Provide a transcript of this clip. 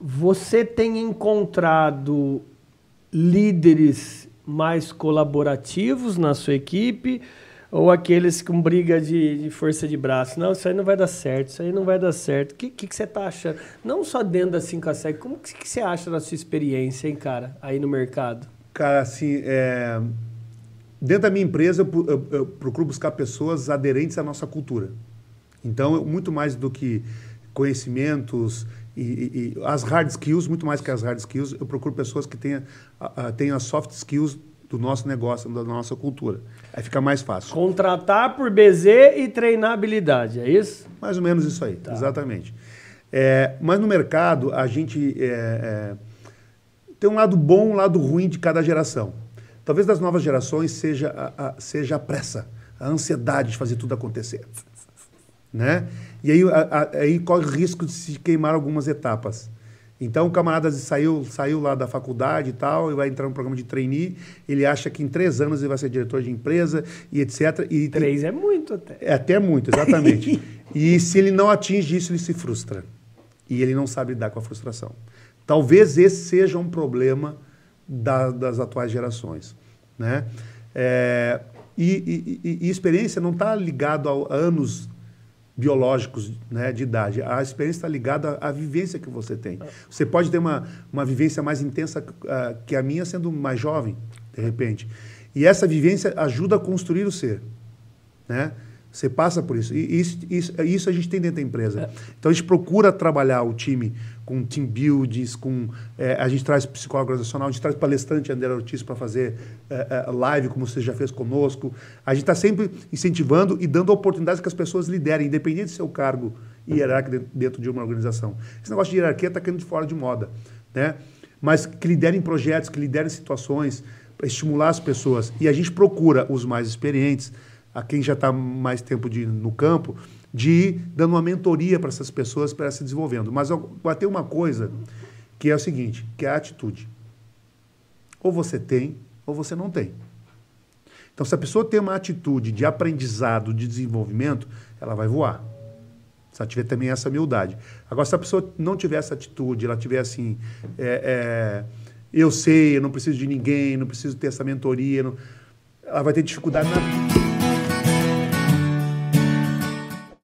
Você tem encontrado líderes mais colaborativos na sua equipe ou aqueles com briga de, de, força de braço? Não, isso aí não vai dar certo, isso aí não vai dar certo. O que, que, que, você está achando? Não só dentro da 5 a 7, como que, que você acha da sua experiência, hein, cara, aí no mercado? Cara, assim, é... dentro da minha empresa eu, eu, eu procuro buscar pessoas aderentes à nossa cultura. Então, muito mais do que conhecimentos e, e, e, as hard skills, muito mais que as hard skills, eu procuro pessoas que tenham, uh, tenham as soft skills do nosso negócio, da nossa cultura. Aí fica mais fácil. Contratar por BZ e treinar habilidade, é isso? Mais ou menos isso aí, tá. exatamente. É, mas no mercado, a gente é, é, tem um lado bom um lado ruim de cada geração. Talvez das novas gerações seja a, a, seja a pressa, a ansiedade de fazer tudo acontecer né? E aí, a, a, aí corre o risco de se queimar algumas etapas. Então, o camarada saiu, saiu lá da faculdade e tal, e vai entrar no programa de trainee, ele acha que em três anos ele vai ser diretor de empresa e etc. E três é muito até. É até muito, exatamente. e se ele não atinge isso, ele se frustra. E ele não sabe lidar com a frustração. Talvez esse seja um problema da, das atuais gerações. Né? É, e, e, e, experiência não está ligado a anos biológicos né, de idade. A experiência está ligada à, vivência que você tem. Você pode ter uma, uma vivência mais intensa uh, que a minha sendo mais jovem, de repente. E essa vivência ajuda a construir o ser. Né? Você passa por isso. E isso, isso, isso a gente tem dentro da empresa. É. Então a gente procura trabalhar o time com team builds, com é, a gente traz psicólogo organizacional, a gente traz palestrante André Ortiz para fazer é, é, live, como você já fez conosco. A gente está sempre incentivando e dando oportunidades que as pessoas liderem, independente do seu cargo hierárquico dentro de uma organização. Esse negócio de hierarquia está caindo de fora de moda, né? Mas que liderem projetos, que liderem situações para estimular as pessoas. E a gente procura os mais experientes, a quem já está mais tempo de, no campo, de ir dando uma mentoria para essas pessoas para se desenvolvendo. Mas vai ter uma coisa que é o seguinte, que é a atitude. Ou você tem, ou você não tem. Então, se a pessoa tem uma atitude de aprendizado, de desenvolvimento, ela vai voar. Se ela tiver também essa humildade. Agora, se a pessoa não tiver essa atitude, ela tiver assim, é, é, eu sei, eu não preciso de ninguém, não preciso ter essa mentoria, não, ela vai ter dificuldade na vida.